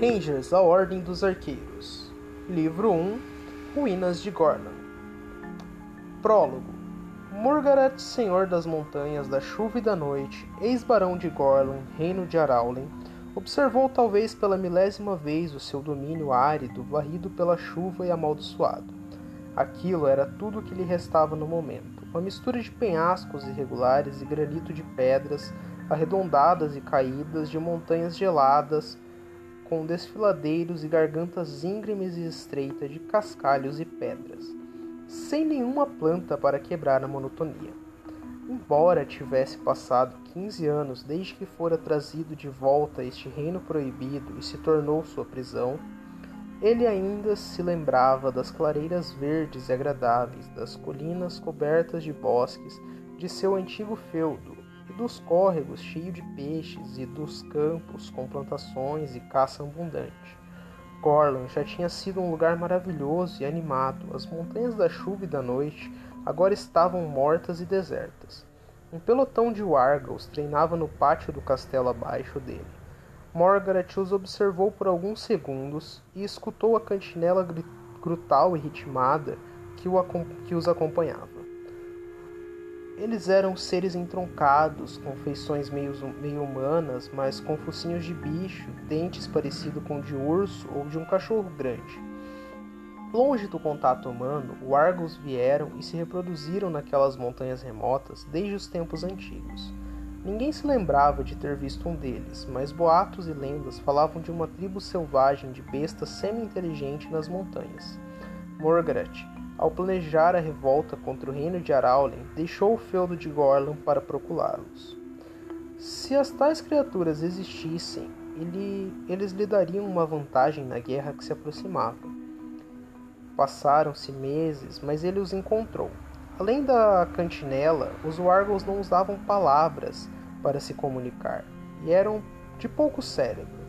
Rangers, a Ordem dos Arqueiros. Livro 1 Ruínas de Gorlan. Prólogo Morgaret, senhor das montanhas, da chuva e da noite, ex-barão de Gorlan, reino de Araulen, observou talvez pela milésima vez o seu domínio árido varrido pela chuva e amaldiçoado. Aquilo era tudo o que lhe restava no momento, uma mistura de penhascos irregulares e granito de pedras arredondadas e caídas, de montanhas geladas, com desfiladeiros e gargantas íngremes e estreitas de cascalhos e pedras, sem nenhuma planta para quebrar a monotonia. Embora tivesse passado quinze anos desde que fora trazido de volta a este reino proibido e se tornou sua prisão, ele ainda se lembrava das clareiras verdes e agradáveis, das colinas cobertas de bosques de seu antigo feudo, dos córregos cheios de peixes e dos campos com plantações e caça abundante. Corlan já tinha sido um lugar maravilhoso e animado. As montanhas da chuva e da noite agora estavam mortas e desertas. Um pelotão de wargals treinava no pátio do castelo abaixo dele. Margaret os observou por alguns segundos e escutou a cantinela grutal e ritmada que, que os acompanhava. Eles eram seres entroncados, com feições meio, meio humanas, mas com focinhos de bicho, dentes parecidos com de urso ou de um cachorro grande. Longe do contato humano, os Argos vieram e se reproduziram naquelas montanhas remotas desde os tempos antigos. Ninguém se lembrava de ter visto um deles, mas boatos e lendas falavam de uma tribo selvagem de bestas semi-inteligente nas montanhas. Morgaret, ao planejar a revolta contra o reino de Araulen, deixou o feudo de Gorlan para procurá-los. Se as tais criaturas existissem, ele, eles lhe dariam uma vantagem na guerra que se aproximava. Passaram-se meses, mas ele os encontrou. Além da cantinela, os Wargos não usavam palavras para se comunicar e eram de pouco cérebro.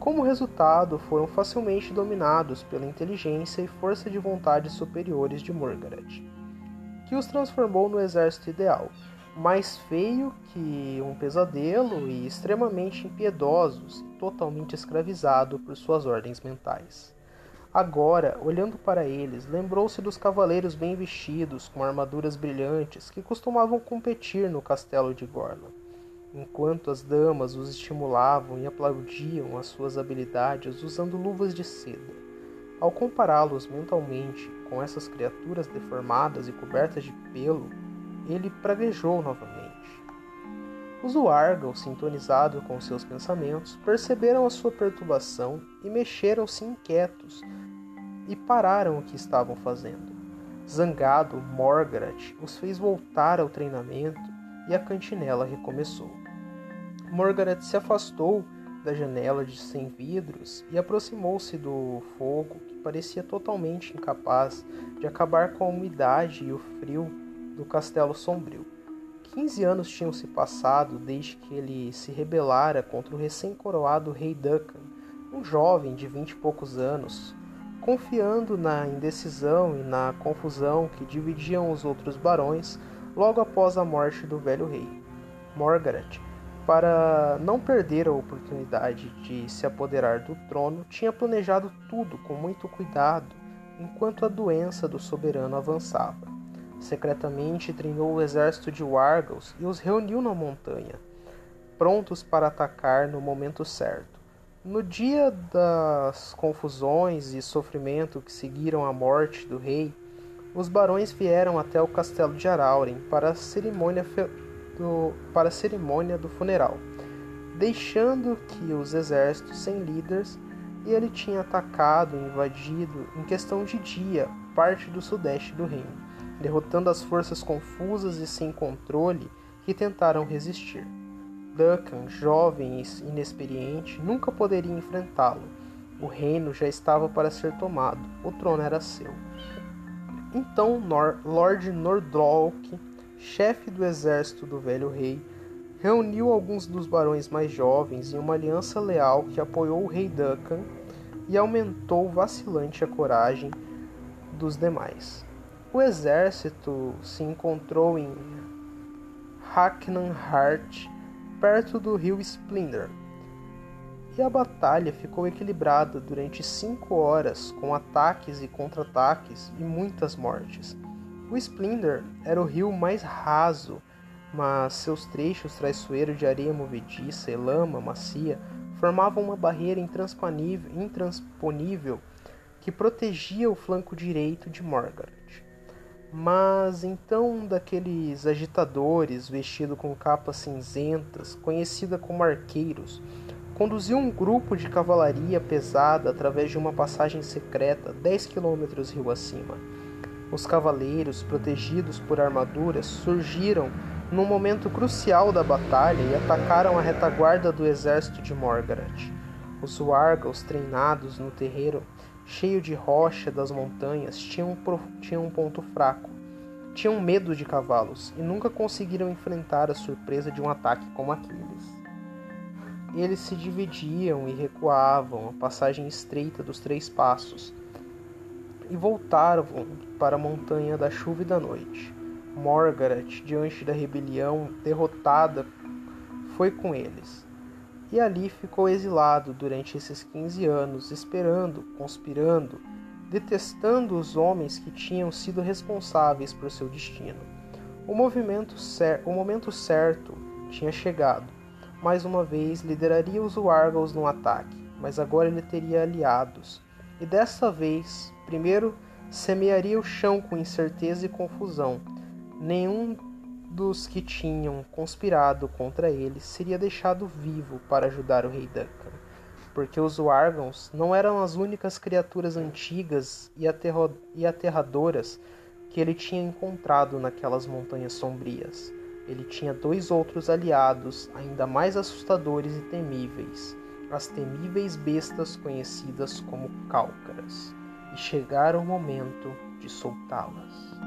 Como resultado, foram facilmente dominados pela inteligência e força de vontade superiores de Morgaret, que os transformou no exército ideal, mais feio que um pesadelo e extremamente impiedosos, totalmente escravizado por suas ordens mentais. Agora, olhando para eles, lembrou-se dos cavaleiros bem vestidos, com armaduras brilhantes, que costumavam competir no castelo de Gorla enquanto as damas os estimulavam e aplaudiam as suas habilidades usando luvas de seda. Ao compará-los mentalmente com essas criaturas deformadas e cobertas de pelo, ele praguejou novamente. Os Wargals, sintonizados com seus pensamentos, perceberam a sua perturbação e mexeram-se inquietos e pararam o que estavam fazendo. Zangado, Morgaret os fez voltar ao treinamento e a cantinela recomeçou. Margaret se afastou da janela de sem vidros e aproximou-se do fogo, que parecia totalmente incapaz de acabar com a umidade e o frio do castelo sombrio. Quinze anos tinham se passado desde que ele se rebelara contra o recém-coroado rei Duncan, um jovem de vinte e poucos anos, confiando na indecisão e na confusão que dividiam os outros barões logo após a morte do velho rei. Margaret para não perder a oportunidade de se apoderar do trono, tinha planejado tudo com muito cuidado enquanto a doença do soberano avançava. Secretamente treinou o exército de Wargals e os reuniu na montanha, prontos para atacar no momento certo. No dia das confusões e sofrimento que seguiram a morte do rei, os barões vieram até o castelo de Arauren para a cerimônia do, para a cerimônia do funeral, deixando que os exércitos sem líderes e ele tinha atacado e invadido em questão de dia parte do sudeste do reino, derrotando as forças confusas e sem controle que tentaram resistir. Duncan, jovem e inexperiente, nunca poderia enfrentá-lo. O reino já estava para ser tomado, o trono era seu. Então Nor Lord Nordrolk chefe do exército do velho rei, reuniu alguns dos barões mais jovens em uma aliança leal que apoiou o rei Duncan e aumentou vacilante a coragem dos demais. O exército se encontrou em Hacknenhart, perto do rio Splendor, e a batalha ficou equilibrada durante cinco horas, com ataques e contra-ataques e muitas mortes. O Splendor era o rio mais raso, mas seus trechos traiçoeiros de areia movediça e lama macia formavam uma barreira intransponível que protegia o flanco direito de Margaret. Mas então um daqueles agitadores vestido com capas cinzentas, conhecida como arqueiros, conduziu um grupo de cavalaria pesada através de uma passagem secreta 10 quilômetros rio acima. Os cavaleiros, protegidos por armaduras, surgiram num momento crucial da batalha e atacaram a retaguarda do exército de Morgaret. Os Wargals, treinados no terreiro cheio de rocha das montanhas, tinham, tinham um ponto fraco. Tinham medo de cavalos e nunca conseguiram enfrentar a surpresa de um ataque como aqueles. Eles se dividiam e recuavam a passagem estreita dos três passos e voltaram para a montanha da chuva e da noite. Margaret, diante da rebelião, derrotada, foi com eles. E ali ficou exilado durante esses 15 anos, esperando, conspirando, detestando os homens que tinham sido responsáveis por seu destino. O, cer o momento certo tinha chegado. Mais uma vez lideraria os Wargals no ataque, mas agora ele teria aliados. E dessa vez, primeiro, semearia o chão com incerteza e confusão, nenhum dos que tinham conspirado contra ele seria deixado vivo para ajudar o rei Duncan, porque os Wargons não eram as únicas criaturas antigas e, e aterradoras que ele tinha encontrado naquelas montanhas sombrias. Ele tinha dois outros aliados ainda mais assustadores e temíveis, as temíveis bestas conhecidas como Cálcaras, e chegara o momento de soltá-las.